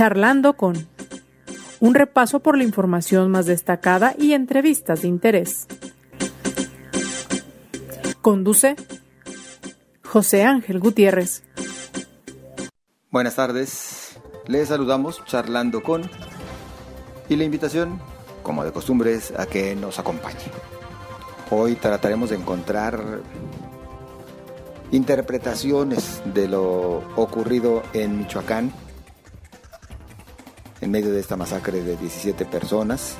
Charlando con un repaso por la información más destacada y entrevistas de interés. Conduce José Ángel Gutiérrez. Buenas tardes, les saludamos charlando con y la invitación, como de costumbre, es a que nos acompañe. Hoy trataremos de encontrar interpretaciones de lo ocurrido en Michoacán en medio de esta masacre de 17 personas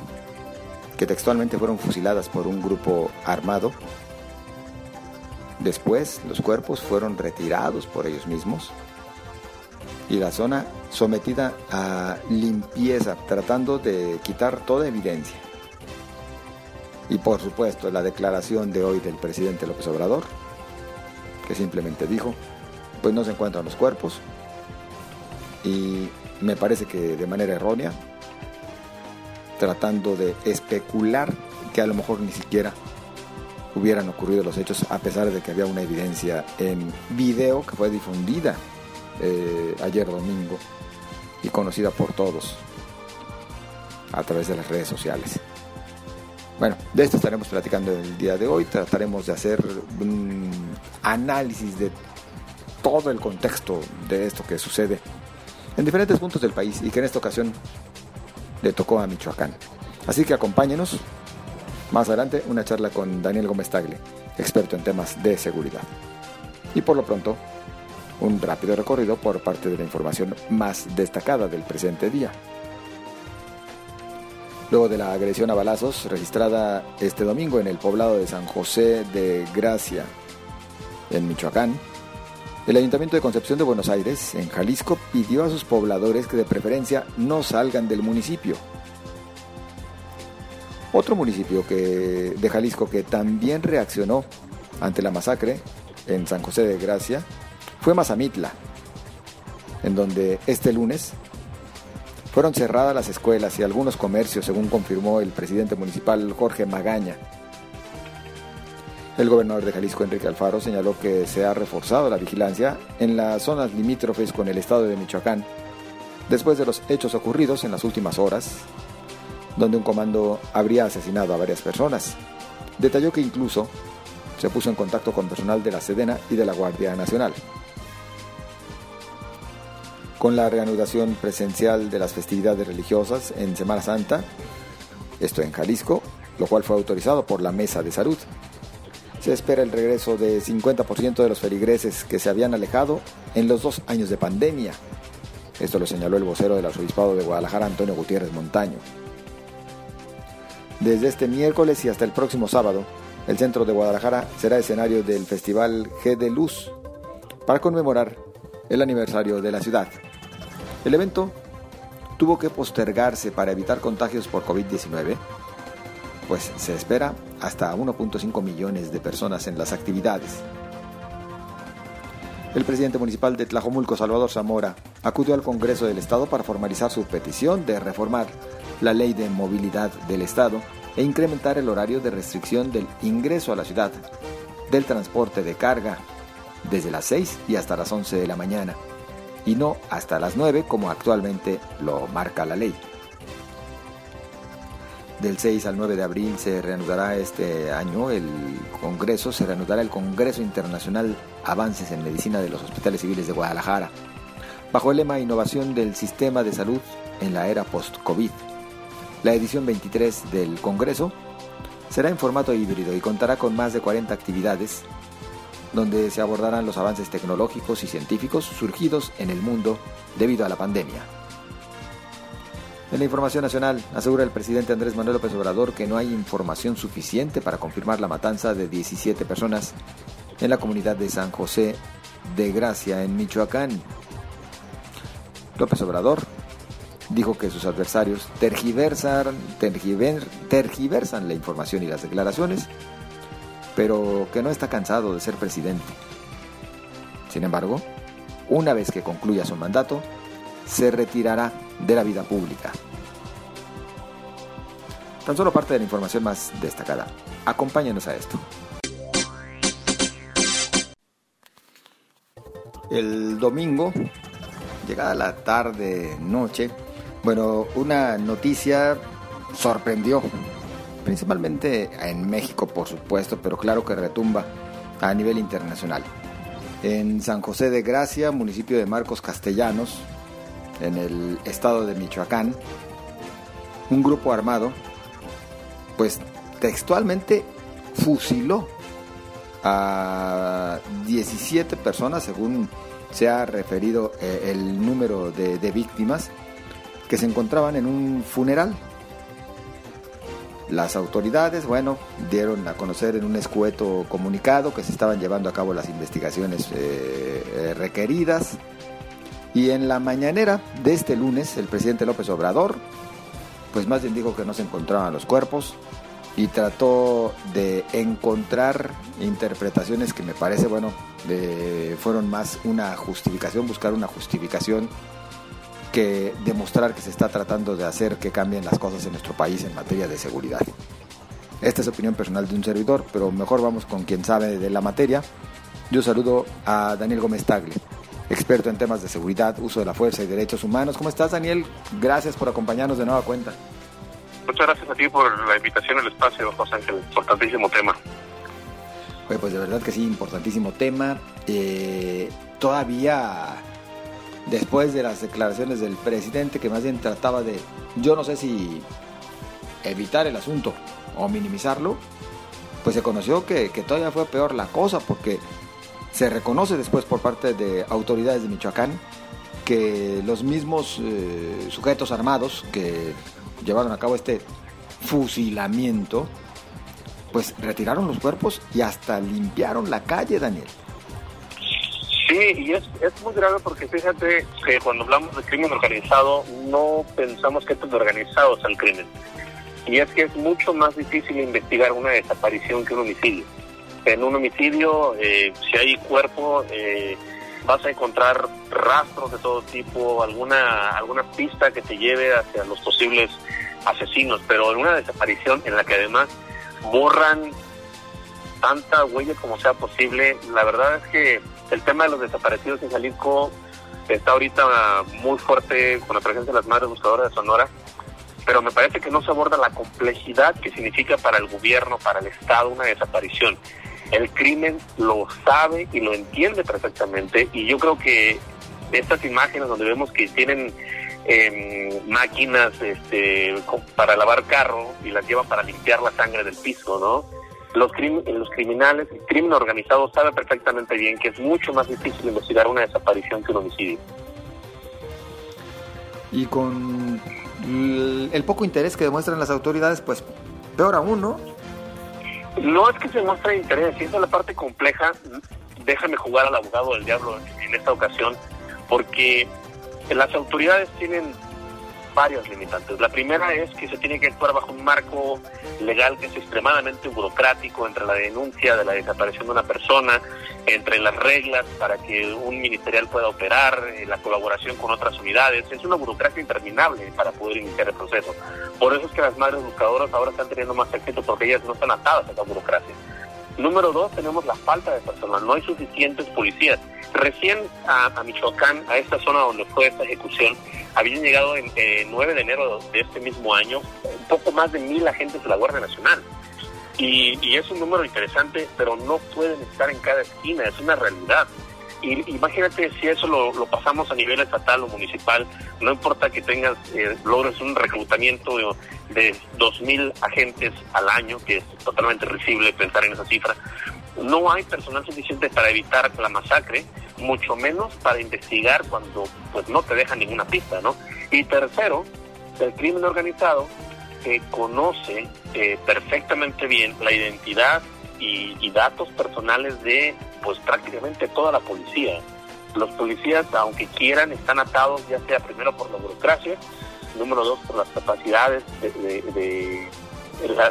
que textualmente fueron fusiladas por un grupo armado. Después los cuerpos fueron retirados por ellos mismos y la zona sometida a limpieza, tratando de quitar toda evidencia. Y por supuesto la declaración de hoy del presidente López Obrador, que simplemente dijo, pues no se encuentran los cuerpos y me parece que de manera errónea, tratando de especular que a lo mejor ni siquiera hubieran ocurrido los hechos a pesar de que había una evidencia en video que fue difundida eh, ayer domingo y conocida por todos a través de las redes sociales. Bueno, de esto estaremos platicando el día de hoy. Trataremos de hacer un análisis de todo el contexto de esto que sucede en diferentes puntos del país y que en esta ocasión le tocó a Michoacán. Así que acompáñenos. Más adelante una charla con Daniel Gómez Tagle, experto en temas de seguridad. Y por lo pronto, un rápido recorrido por parte de la información más destacada del presente día. Luego de la agresión a balazos registrada este domingo en el poblado de San José de Gracia, en Michoacán, el Ayuntamiento de Concepción de Buenos Aires, en Jalisco, pidió a sus pobladores que de preferencia no salgan del municipio. Otro municipio que, de Jalisco que también reaccionó ante la masacre en San José de Gracia fue Mazamitla, en donde este lunes fueron cerradas las escuelas y algunos comercios, según confirmó el presidente municipal Jorge Magaña. El gobernador de Jalisco, Enrique Alfaro, señaló que se ha reforzado la vigilancia en las zonas limítrofes con el estado de Michoacán, después de los hechos ocurridos en las últimas horas, donde un comando habría asesinado a varias personas. Detalló que incluso se puso en contacto con personal de la Sedena y de la Guardia Nacional. Con la reanudación presencial de las festividades religiosas en Semana Santa, esto en Jalisco, lo cual fue autorizado por la Mesa de Salud, se espera el regreso de 50% de los feligreses que se habían alejado en los dos años de pandemia. Esto lo señaló el vocero del arzobispado de Guadalajara, Antonio Gutiérrez Montaño. Desde este miércoles y hasta el próximo sábado, el centro de Guadalajara será escenario del Festival G de Luz para conmemorar el aniversario de la ciudad. El evento tuvo que postergarse para evitar contagios por COVID-19 pues se espera hasta 1.5 millones de personas en las actividades. El presidente municipal de Tlajomulco, Salvador Zamora, acudió al Congreso del Estado para formalizar su petición de reformar la ley de movilidad del Estado e incrementar el horario de restricción del ingreso a la ciudad del transporte de carga desde las 6 y hasta las 11 de la mañana, y no hasta las 9 como actualmente lo marca la ley. Del 6 al 9 de abril se reanudará este año el Congreso, se reanudará el Congreso Internacional Avances en Medicina de los Hospitales Civiles de Guadalajara, bajo el lema Innovación del Sistema de Salud en la era post-COVID. La edición 23 del Congreso será en formato híbrido y contará con más de 40 actividades donde se abordarán los avances tecnológicos y científicos surgidos en el mundo debido a la pandemia. En la información nacional, asegura el presidente Andrés Manuel López Obrador que no hay información suficiente para confirmar la matanza de 17 personas en la comunidad de San José de Gracia, en Michoacán. López Obrador dijo que sus adversarios tergiversan, tergiversan la información y las declaraciones, pero que no está cansado de ser presidente. Sin embargo, una vez que concluya su mandato, se retirará de la vida pública. Tan solo parte de la información más destacada. Acompáñanos a esto. El domingo llegada la tarde, noche, bueno, una noticia sorprendió, principalmente en México, por supuesto, pero claro que retumba a nivel internacional. En San José de Gracia, municipio de Marcos Castellanos, en el estado de Michoacán, un grupo armado, pues textualmente fusiló a 17 personas, según se ha referido eh, el número de, víctimas, que se encontraban en un funeral. Las autoridades, bueno, dieron a conocer en un escueto comunicado que se estaban llevando a cabo las investigaciones eh, eh, requeridas. Y en la mañanera de este lunes, el presidente López Obrador, pues más bien dijo que no se encontraban los cuerpos y trató de encontrar interpretaciones que me parece, bueno, fueron más una justificación, buscar una justificación que demostrar que se está tratando de hacer que cambien las cosas en nuestro país en materia de seguridad. Esta es opinión personal de un servidor, pero mejor vamos con quien sabe de la materia. Yo saludo a Daniel Gómez Tagle, experto en temas de seguridad, uso de la fuerza y derechos humanos. ¿Cómo estás, Daniel? Gracias por acompañarnos de nueva cuenta. Muchas gracias a ti por la invitación al espacio, José Ángel. Importantísimo tema. pues de verdad que sí, importantísimo tema. Eh, todavía después de las declaraciones del presidente que más bien trataba de, yo no sé si evitar el asunto o minimizarlo, pues se conoció que, todavía fue peor la cosa porque se reconoce después por parte de autoridades de Michoacán que los mismos eh, sujetos armados que llevaron a cabo este fusilamiento, pues retiraron los cuerpos y hasta limpiaron la calle, Daniel. Sí, y es, es muy grave porque fíjate que cuando hablamos de crimen organizado no pensamos que esto es organizado es el crimen. Y es que es mucho más difícil investigar una desaparición que un homicidio. En un homicidio, eh, si hay cuerpo, eh, vas a encontrar rastros de todo tipo, alguna, alguna pista que te lleve hacia los posibles asesinos, pero en una desaparición en la que además borran tanta huella como sea posible, la verdad es que el tema de los desaparecidos en Jalisco está ahorita muy fuerte con la presencia de las madres buscadoras de Sonora, pero me parece que no se aborda la complejidad que significa para el gobierno, para el Estado, una desaparición. El crimen lo sabe y lo entiende perfectamente y yo creo que estas imágenes donde vemos que tienen em, máquinas este, para lavar carro y las llevan para limpiar la sangre del piso, ¿no? los, los criminales, el crimen organizado sabe perfectamente bien que es mucho más difícil investigar una desaparición que un homicidio. Y con el poco interés que demuestran las autoridades, pues peor aún, ¿no? No es que se muestre interés, y es la parte compleja. Déjame jugar al abogado del diablo en esta ocasión, porque las autoridades tienen varios limitantes. La primera es que se tiene que actuar bajo un marco legal que es extremadamente burocrático entre la denuncia de la desaparición de una persona, entre las reglas para que un ministerial pueda operar, eh, la colaboración con otras unidades. Es una burocracia interminable para poder iniciar el proceso. Por eso es que las madres buscadoras ahora están teniendo más éxito porque ellas no están atadas a esa burocracia. Número dos, tenemos la falta de personal. No hay suficientes policías. Recién a, Michoacán, a esta zona donde fue esta ejecución, habían llegado en 9 de enero de este mismo año un poco más de mil agentes de la Guardia Nacional. Y, y, es un número interesante, pero no pueden estar en cada esquina, es una realidad. Y, imagínate si eso lo, pasamos a nivel estatal o municipal, no importa que tengas, eh, logres un reclutamiento de, dos 2.000 agentes al año, que es totalmente risible pensar en esa cifra, no hay personal suficiente para evitar la masacre, mucho menos para investigar cuando pues no te deja ninguna pista, ¿no? Y tercero, el crimen organizado que conoce eh, perfectamente bien la identidad y, datos personales de pues prácticamente toda la policía. Los policías, aunque quieran, están atados ya sea primero por la burocracia, número dos por las capacidades de,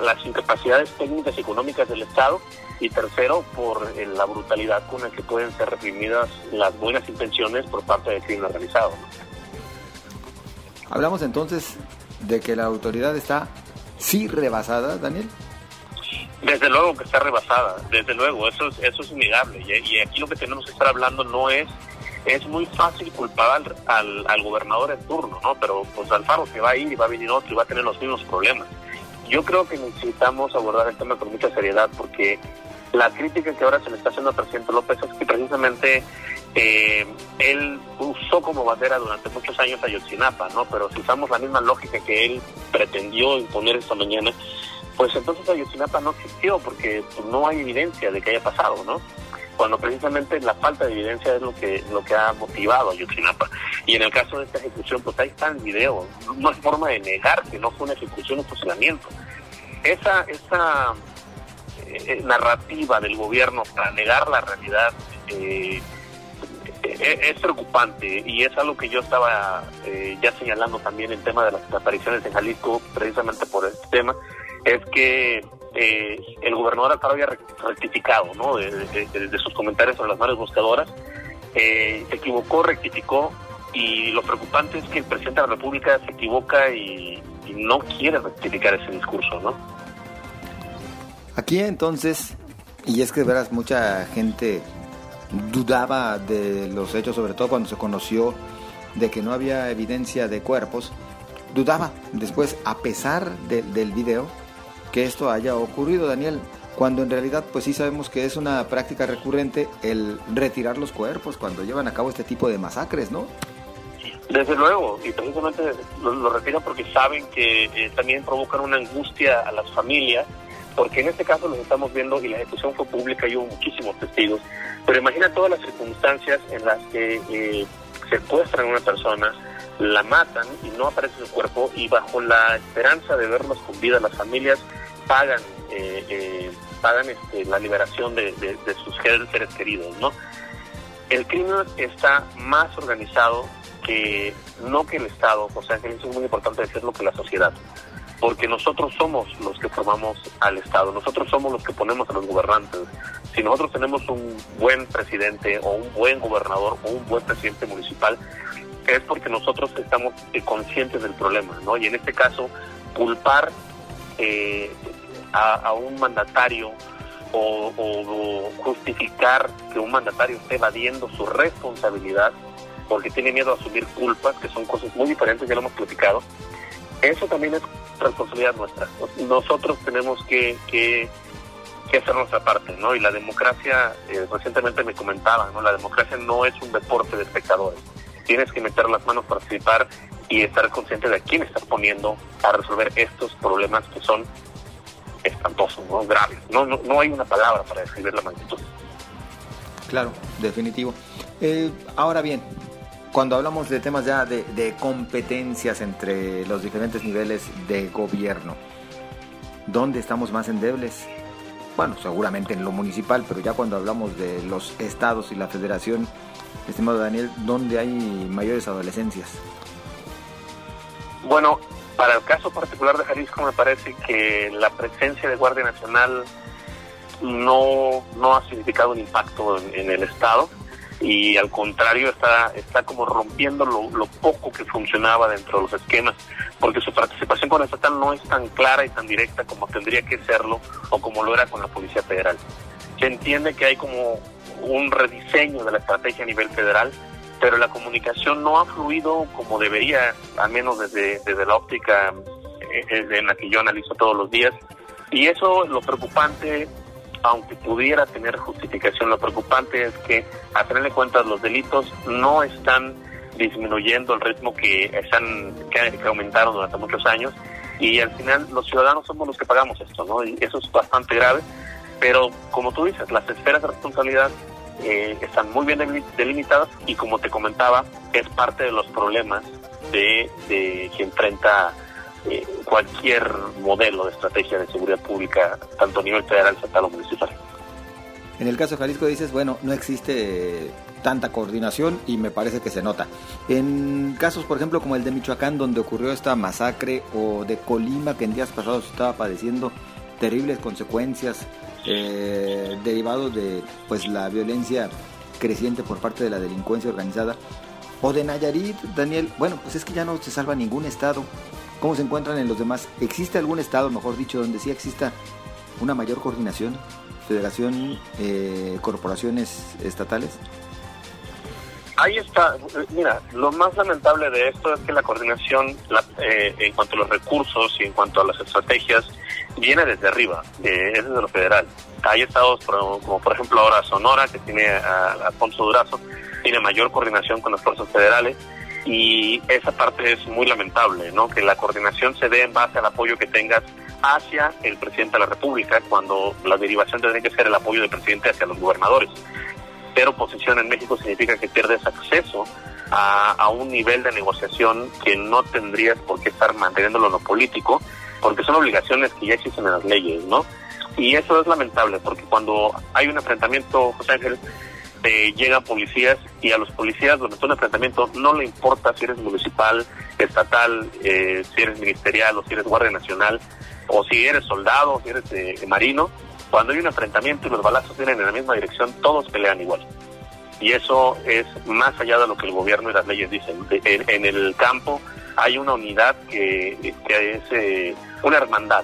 las incapacidades técnicas y económicas del Estado y tercero por eh, la brutalidad con la que pueden ser reprimidas las buenas intenciones por parte del crimen organizado. Hablamos entonces de que la autoridad está sí rebasada, Daniel. Desde luego que está rebasada, desde luego, eso es, eso es innegable. Y, aquí lo que tenemos que estar hablando no es es muy fácil culpar al, al, gobernador en turno, ¿no? Pero pues Alfaro que va a ir y va a venir otro y va a tener los mismos problemas. Yo creo que necesitamos abordar el tema con mucha seriedad porque la crítica que ahora se le está haciendo al presidente López es que precisamente eh, él usó como bandera durante muchos años a Yotzinapa, ¿no? Pero si usamos la misma lógica que él pretendió imponer esta mañana, pues entonces Ayotzinapa no existió porque pues, no hay evidencia de que haya pasado, ¿no? Cuando precisamente la falta de evidencia es lo que lo que ha motivado a Ayotzinapa. Y en el caso de esta ejecución, pues ahí está el video. No hay forma de negar que no fue una ejecución, un fusilamiento. Esa, esa eh, narrativa del gobierno para negar la realidad eh, eh, es preocupante y es algo que yo estaba ya señalando también en tema de las apariciones en Jalisco, precisamente por este tema, es que el gobernador Alfaro había rectificado ¿no? de, sus comentarios sobre las manos buscadoras, se equivocó, rectificó y lo preocupante es que el presidente de la República se equivoca y, no quiere rectificar ese discurso, ¿no? Aquí entonces, y es que verás, mucha gente dudaba de los hechos, sobre todo cuando se conoció de que no había evidencia de cuerpos, dudaba después, a pesar del video, que esto haya ocurrido, Daniel, cuando en realidad pues sí sabemos que es una práctica recurrente el retirar los cuerpos cuando llevan a cabo este tipo de masacres, ¿no? Desde luego, y precisamente lo, retiran porque saben que eh, también provocan una angustia a las familias porque en este caso lo estamos viendo y la ejecución fue pública y hubo muchísimos testigos, pero imagina todas las circunstancias en las que eh, secuestran a una persona, la matan y no aparece su cuerpo y bajo la esperanza de verlos con vida las familias pagan eh, eh, pagan este, la liberación de, sus seres queridos, ¿no? El crimen está más organizado que no que el Estado, o sea, que es muy importante decirlo que la sociedad porque nosotros somos los que formamos al Estado, nosotros somos los que ponemos a los gobernantes. Si nosotros tenemos un buen presidente o un buen gobernador o un buen presidente municipal, es porque nosotros estamos eh, conscientes del problema, ¿no? Y en este caso, culpar eh, a, un mandatario o, justificar que un mandatario esté evadiendo su responsabilidad porque tiene miedo a asumir culpas, que son cosas muy diferentes, ya lo hemos platicado, eso también es responsabilidad nuestra. Nosotros tenemos que, que, hacer nuestra parte, ¿no? Y la democracia, eh, recientemente me comentaban, ¿no? La democracia no es un deporte de espectadores. Tienes que meter las manos, participar y estar consciente de a quién estás poniendo a resolver estos problemas que son espantosos, ¿no? Graves. No, no, no hay una palabra para describir la magnitud. Claro, definitivo. Eh, ahora bien, cuando hablamos de temas ya de, competencias entre los diferentes niveles de gobierno, ¿dónde estamos más endebles? Bueno, seguramente en lo municipal, pero ya cuando hablamos de los estados y la federación, estimado Daniel, ¿dónde hay mayores adolescencias? Bueno, para el caso particular de Jalisco me parece que la presencia de Guardia Nacional no, no ha significado un impacto en el Estado y al contrario está, está como rompiendo lo, poco que funcionaba dentro de los esquemas, porque su participación con el estatal no es tan clara y tan directa como tendría que serlo o como lo era con la Policía Federal. Se entiende que hay como un rediseño de la estrategia a nivel federal, pero la comunicación no ha fluido como debería, al menos desde, desde la óptica eh, en la que yo analizo todos los días. Y eso lo preocupante aunque pudiera tener justificación, lo preocupante es que, a tener en cuenta los delitos no están disminuyendo el ritmo que, están, que, aumentaron durante muchos años y al final los ciudadanos somos los que pagamos esto, ¿no? Y eso es bastante grave, pero como tú dices, las esferas de responsabilidad eh, están muy bien delimitadas y como te comentaba, es parte de los problemas de, de que enfrenta eh, cualquier modelo de estrategia de seguridad pública, tanto a nivel federal, estatal o municipal. En el caso de Jalisco dices, bueno, no existe tanta coordinación y me parece que se nota. En casos, por ejemplo, como el de Michoacán, donde ocurrió esta masacre, o de Colima, que en días pasados estaba padeciendo terribles consecuencias eh, derivados de pues la violencia creciente por parte de la delincuencia organizada, o de Nayarit, Daniel, bueno, pues es que ya no se salva ningún estado cómo se encuentran en los demás. ¿Existe algún estado, mejor dicho, donde sí exista una mayor coordinación? Federación, eh, corporaciones estatales. Ahí está. Mira, lo más lamentable de esto es que la coordinación eh, en cuanto a los recursos y en cuanto a las estrategias viene desde arriba, eh, es desde lo federal. Hay estados como por ejemplo ahora Sonora, que tiene a, Alfonso Durazo, tiene mayor coordinación con las fuerzas federales y esa parte es muy lamentable, ¿no? Que la coordinación se dé en base al apoyo que tengas hacia el presidente de la República, cuando la derivación tendría que ser el apoyo del presidente hacia los gobernadores. Pero oposición en México significa que pierdes acceso a, a un nivel de negociación que no tendrías por qué estar manteniéndolo en lo político, porque son obligaciones que ya existen en las leyes, ¿no? Y eso es lamentable, porque cuando hay un enfrentamiento, José Ángel, eh, llegan policías y a los policías donde está un enfrentamiento no le importa si eres municipal, estatal, eh, si eres ministerial o si eres guardia nacional o si eres soldado o si eres eh, marino. Cuando hay un enfrentamiento y los balazos vienen en la misma dirección, todos pelean igual. Y eso es más allá de lo que el gobierno y las leyes dicen. En, el campo hay una unidad que, que es una hermandad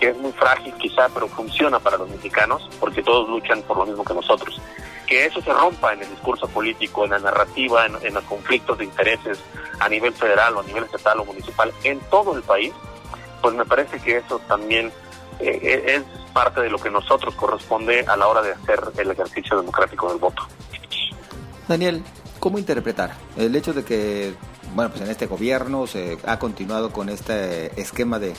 que es muy frágil quizá, pero funciona para los mexicanos porque todos luchan por lo mismo que nosotros. Que eso se rompa en el discurso político, en la narrativa, en, los conflictos de intereses a nivel federal o a nivel estatal o municipal en todo el país, pues me parece que eso también eh, eh, es parte de lo que nosotros corresponde a la hora de hacer el ejercicio democrático del voto. Daniel, ¿cómo interpretar el hecho de que, bueno, pues en este gobierno se ha continuado con este esquema de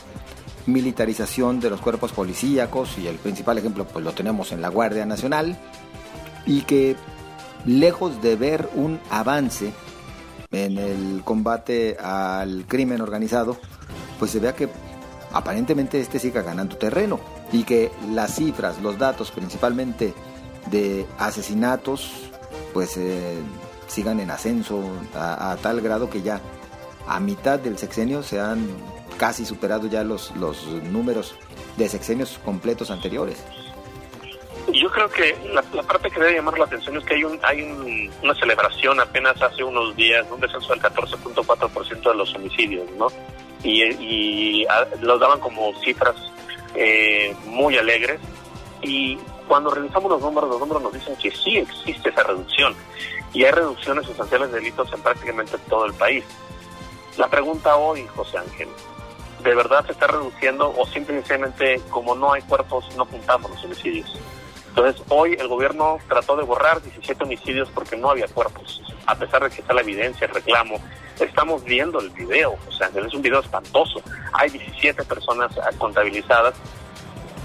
militarización de los cuerpos policíacos y el principal ejemplo pues lo tenemos en la Guardia Nacional y que lejos de ver un avance en el combate al crimen organizado, pues se vea que aparentemente este siga ganando terreno y que las cifras, los datos principalmente de asesinatos, pues eh, sigan en ascenso a, a tal grado que ya a mitad del sexenio se han casi superado ya los, los números de sexenios completos anteriores. Yo creo que la, parte que debe llamar la atención es que hay, un, hay una celebración apenas hace unos días, un descenso del 14.4% de los homicidios, ¿no? Y, y los daban como cifras eh, muy alegres. Y cuando revisamos los números, los números nos dicen que sí existe esa reducción. Y hay reducciones sustanciales de delitos en prácticamente todo el país. La pregunta hoy, José Ángel, de verdad se está reduciendo o simplemente como no hay cuerpos no juntamos los homicidios. Entonces hoy el gobierno trató de borrar 17 homicidios porque no había cuerpos, a pesar de que está la evidencia, el reclamo. Estamos viendo el video, o sea, es un video espantoso. Hay 17 personas contabilizadas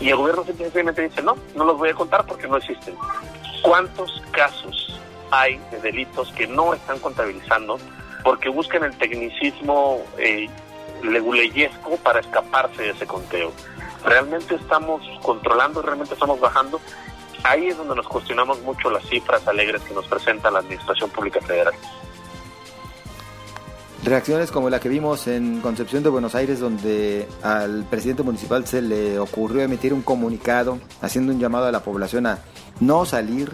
y el gobierno simplemente dice, no, no los voy a contar porque no existen. ¿Cuántos casos hay de delitos que no están contabilizando porque buscan el tecnicismo eh, leguleyesco para escaparse de ese conteo. ¿Realmente estamos controlando, realmente estamos bajando? Ahí es donde nos cuestionamos mucho las cifras alegres que nos presenta la Administración Pública Federal. Reacciones como la que vimos en Concepción de Buenos Aires, donde al presidente municipal se le ocurrió emitir un comunicado haciendo un llamado a la población a no salir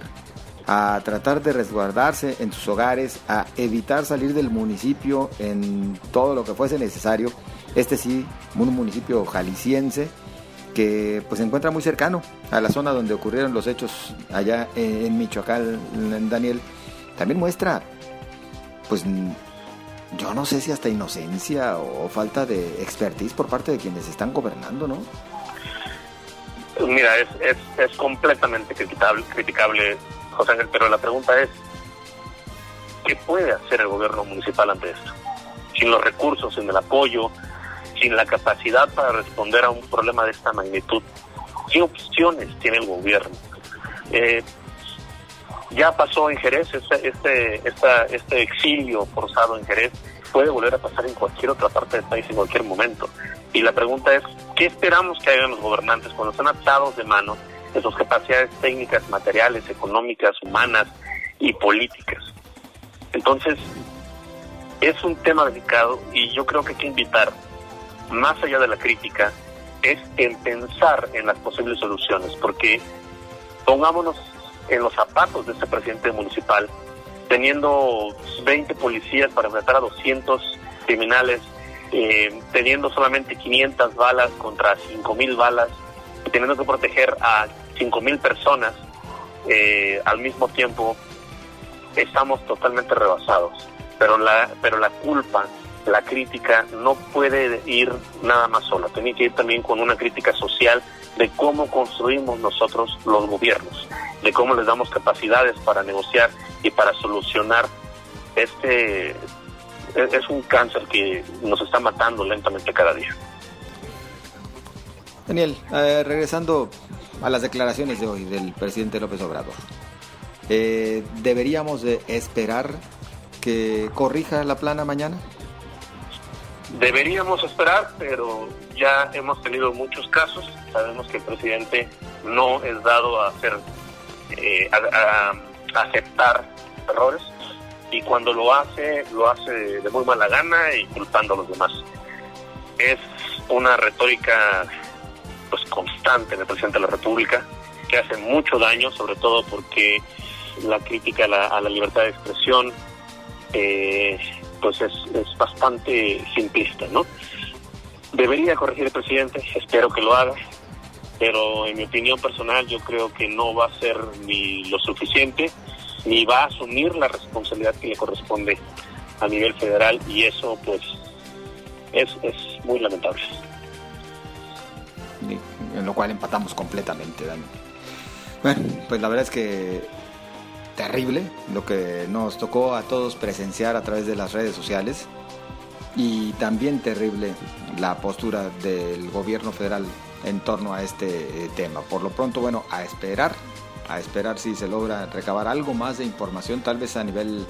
a tratar de resguardarse en sus hogares, a evitar salir del municipio en todo lo que fuese necesario. Este sí, un municipio jalisciense que pues se encuentra muy cercano a la zona donde ocurrieron los hechos allá en Michoacán, en Daniel, también muestra, pues yo no sé si hasta inocencia o falta de expertise por parte de quienes están gobernando, ¿no? Mira, es, es, es completamente criticable, criticable José Ángel, pero la pregunta es, ¿qué puede hacer el gobierno municipal ante esto? Sin los recursos, sin el apoyo, sin la capacidad para responder a un problema de esta magnitud, ¿qué opciones tiene el gobierno? Eh, ya pasó en Jerez, este, este, esta, este exilio forzado en Jerez puede volver a pasar en cualquier otra parte del país en cualquier momento. Y la pregunta es, ¿qué esperamos que hagan los gobernantes cuando están atados de manos de sus capacidades técnicas, materiales, económicas, humanas y políticas. Entonces, es un tema delicado y yo creo que hay que invitar, más allá de la crítica, es en pensar en las posibles soluciones, porque pongámonos en los zapatos de este presidente municipal, teniendo 20 policías para enfrentar a 200 criminales, eh, teniendo solamente 500 balas contra 5.000 balas, teniendo que proteger a 5.000 personas eh, al mismo tiempo, estamos totalmente rebasados. Pero la, pero la culpa, la crítica no puede ir nada más sola, tiene que ir también con una crítica social de cómo construimos nosotros los gobiernos, de cómo les damos capacidades para negociar y para solucionar este es un cáncer que nos está matando lentamente cada día. Daniel, eh, regresando a las declaraciones de hoy del presidente López Obrador, eh, ¿deberíamos de esperar que corrija la plana mañana? Deberíamos esperar, pero ya hemos tenido muchos casos. Sabemos que el presidente no es dado a hacer, eh, a, aceptar errores y cuando lo hace, lo hace de muy mala gana y culpando a los demás. Es una retórica pues constante del presidente de la República que hace mucho daño, sobre todo porque la crítica a la, libertad de expresión eh, pues es, es bastante simplista, ¿no? Debería corregir el presidente, espero que lo haga, pero en mi opinión personal yo creo que no va a ser ni lo suficiente, ni va a asumir la responsabilidad que le corresponde a nivel federal y eso pues es, es muy lamentable. En lo cual empatamos completamente, Dani. Bueno, pues la verdad es que terrible lo que nos tocó a todos presenciar a través de las redes sociales y también terrible la postura del gobierno federal en torno a este eh, tema. Por lo pronto, bueno, a esperar, a esperar si se logra recabar algo más de información, tal vez a nivel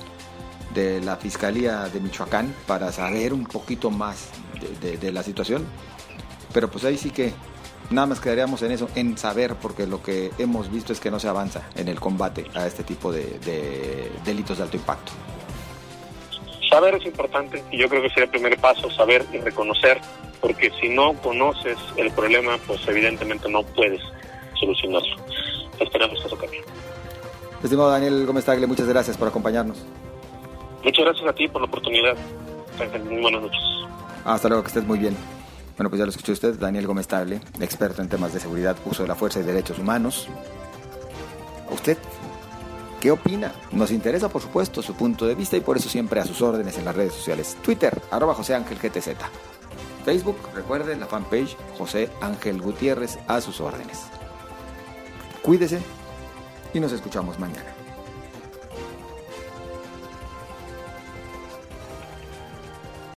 de la Fiscalía de Michoacán, para saber un poquito más de, la situación. Pero pues ahí sí que nada más quedaríamos en eso, en saber, porque lo que hemos visto es que no se avanza en el combate a este tipo de delitos de alto impacto. Saber es importante y yo creo que sería el primer paso, saber y reconocer, porque si no conoces el problema, pues evidentemente no puedes solucionarlo. Esperamos que eso cambie. Estimado Daniel Gómez Tagle, muchas gracias por acompañarnos. Muchas gracias a ti por la oportunidad. Muy buenas noches. Hasta luego, que estés muy bien. Bueno, pues ya lo escuchó usted, Daniel Gómez Tagle, experto en temas de seguridad, uso de la fuerza y derechos humanos. ¿Usted ¿Qué opina? Nos interesa, por supuesto, su punto de vista y por eso siempre a sus órdenes en las redes sociales. Twitter, arroba José Ángel GTZ. Facebook, recuerde la fanpage José Ángel Gutiérrez a sus órdenes. Cuídese y nos escuchamos mañana.